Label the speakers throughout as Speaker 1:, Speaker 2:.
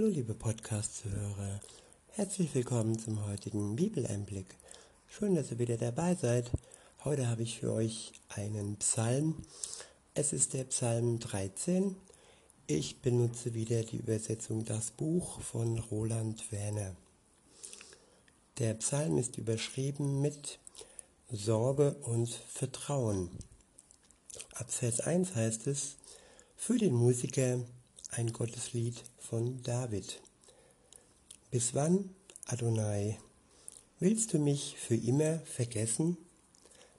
Speaker 1: Hallo liebe Podcast-Hörer, herzlich willkommen zum heutigen Bibeleinblick. Schön, dass ihr wieder dabei seid. Heute habe ich für euch einen Psalm. Es ist der Psalm 13. Ich benutze wieder die Übersetzung Das Buch von Roland Werner. Der Psalm ist überschrieben mit Sorge und Vertrauen. Ab Vers 1 heißt es, für den Musiker ein Gotteslied von David. Bis wann, Adonai, willst du mich für immer vergessen?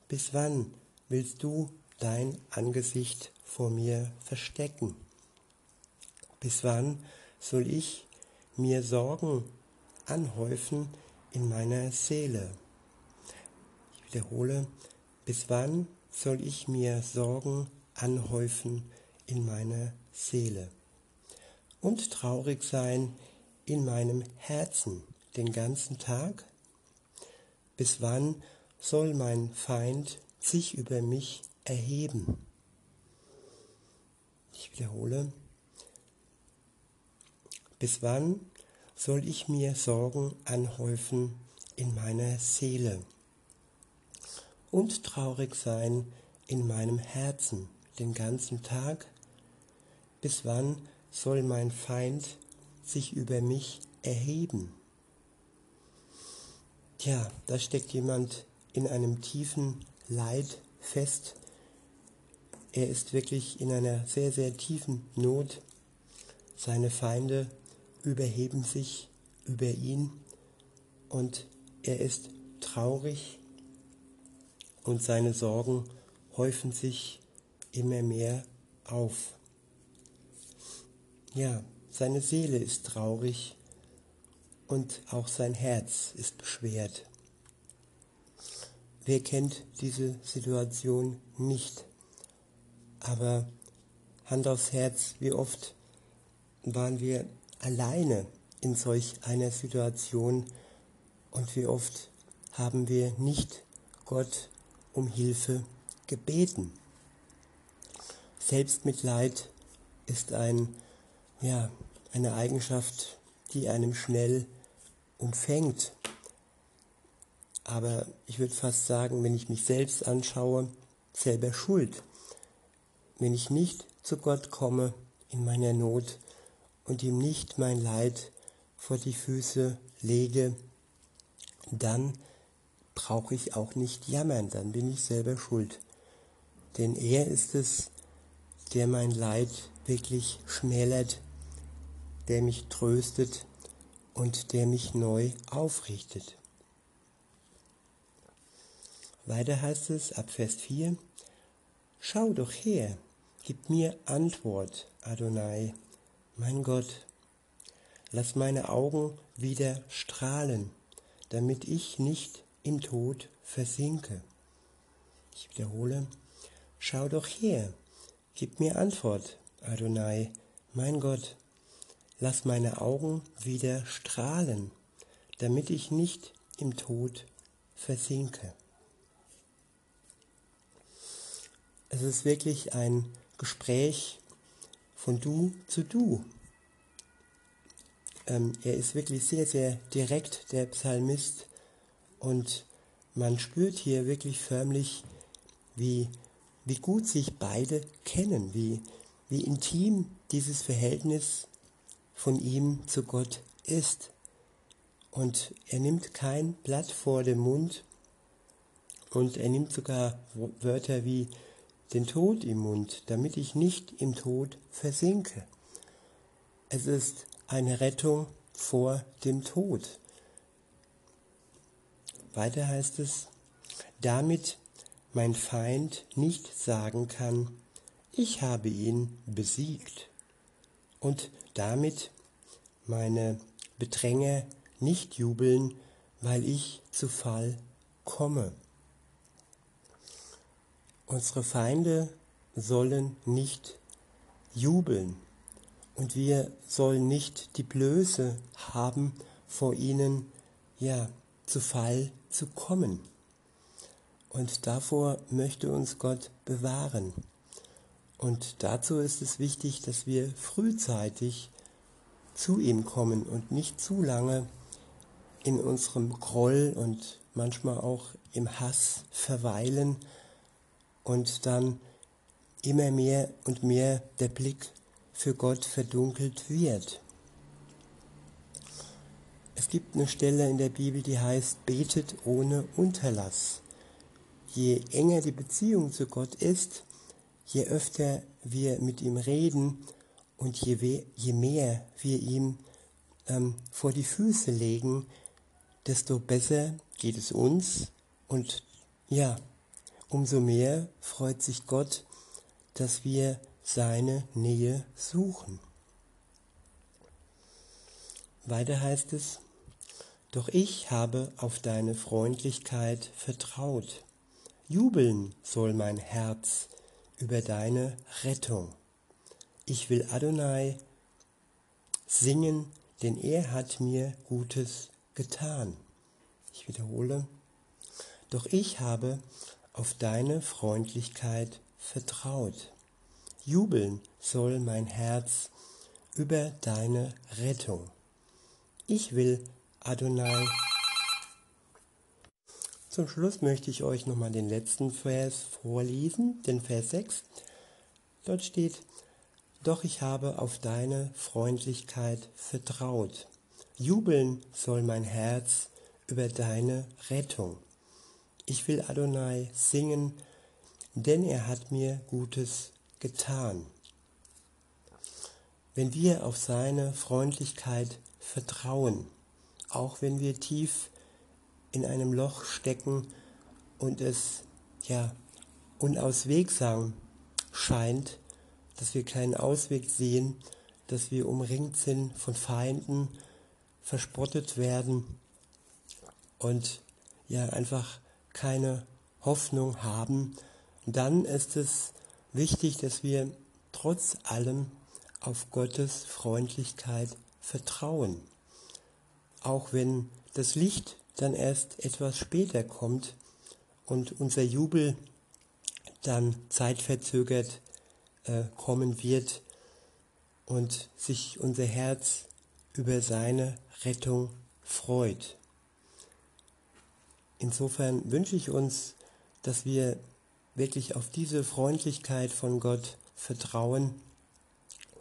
Speaker 1: Bis wann willst du dein Angesicht vor mir verstecken? Bis wann soll ich mir Sorgen anhäufen in meiner Seele? Ich wiederhole, bis wann soll ich mir Sorgen anhäufen in meiner Seele? Und traurig sein in meinem Herzen den ganzen Tag? Bis wann soll mein Feind sich über mich erheben? Ich wiederhole, bis wann soll ich mir Sorgen anhäufen in meiner Seele und traurig sein in meinem Herzen den ganzen Tag? Bis wann soll mein Feind sich über mich erheben. Tja, da steckt jemand in einem tiefen Leid fest. Er ist wirklich in einer sehr, sehr tiefen Not. Seine Feinde überheben sich über ihn und er ist traurig und seine Sorgen häufen sich immer mehr auf. Ja, seine Seele ist traurig und auch sein Herz ist beschwert. Wer kennt diese Situation nicht? Aber Hand aufs Herz, wie oft waren wir alleine in solch einer Situation und wie oft haben wir nicht Gott um Hilfe gebeten. Selbstmitleid ist ein ja, eine Eigenschaft, die einem schnell umfängt. Aber ich würde fast sagen, wenn ich mich selbst anschaue, selber schuld. Wenn ich nicht zu Gott komme in meiner Not und ihm nicht mein Leid vor die Füße lege, dann brauche ich auch nicht jammern, dann bin ich selber schuld. Denn er ist es, der mein Leid wirklich schmälert der mich tröstet und der mich neu aufrichtet. Weiter heißt es ab Vers 4, Schau doch her, gib mir Antwort, Adonai, mein Gott. Lass meine Augen wieder strahlen, damit ich nicht im Tod versinke. Ich wiederhole, schau doch her, gib mir Antwort, Adonai, mein Gott. Lass meine Augen wieder strahlen, damit ich nicht im Tod versinke. Es ist wirklich ein Gespräch von du zu du. Ähm, er ist wirklich sehr, sehr direkt, der Psalmist, und man spürt hier wirklich förmlich, wie, wie gut sich beide kennen, wie, wie intim dieses Verhältnis von ihm zu Gott ist. Und er nimmt kein Blatt vor den Mund und er nimmt sogar Wörter wie den Tod im Mund, damit ich nicht im Tod versinke. Es ist eine Rettung vor dem Tod. Weiter heißt es, damit mein Feind nicht sagen kann, ich habe ihn besiegt und damit meine Bedränger nicht jubeln, weil ich zu Fall komme. Unsere Feinde sollen nicht jubeln und wir sollen nicht die Blöße haben, vor ihnen ja zu Fall zu kommen. Und davor möchte uns Gott bewahren. Und dazu ist es wichtig, dass wir frühzeitig zu ihm kommen und nicht zu lange in unserem Groll und manchmal auch im Hass verweilen und dann immer mehr und mehr der Blick für Gott verdunkelt wird. Es gibt eine Stelle in der Bibel, die heißt, betet ohne Unterlass. Je enger die Beziehung zu Gott ist, je öfter wir mit ihm reden und je, je mehr wir ihm ähm, vor die Füße legen, desto besser geht es uns und ja, umso mehr freut sich Gott, dass wir seine Nähe suchen. Weiter heißt es, doch ich habe auf deine Freundlichkeit vertraut. Jubeln soll mein Herz über deine Rettung. Ich will Adonai singen, denn er hat mir Gutes getan. Ich wiederhole, doch ich habe auf deine Freundlichkeit vertraut. Jubeln soll mein Herz über deine Rettung. Ich will Adonai. Zum Schluss möchte ich euch nochmal den letzten Vers vorlesen, den Vers 6. Dort steht, Doch ich habe auf deine Freundlichkeit vertraut. Jubeln soll mein Herz über deine Rettung. Ich will Adonai singen, denn er hat mir Gutes getan. Wenn wir auf seine Freundlichkeit vertrauen, auch wenn wir tief in einem Loch stecken und es ja unauswegsam scheint, dass wir keinen Ausweg sehen, dass wir umringt sind von Feinden, verspottet werden und ja einfach keine Hoffnung haben, dann ist es wichtig, dass wir trotz allem auf Gottes Freundlichkeit vertrauen. Auch wenn das Licht dann erst etwas später kommt und unser Jubel dann zeitverzögert äh, kommen wird und sich unser Herz über seine Rettung freut. Insofern wünsche ich uns, dass wir wirklich auf diese Freundlichkeit von Gott vertrauen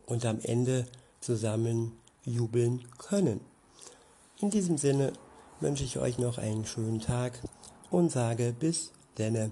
Speaker 1: und am Ende zusammen jubeln können. In diesem Sinne wünsche ich euch noch einen schönen Tag und sage bis denne.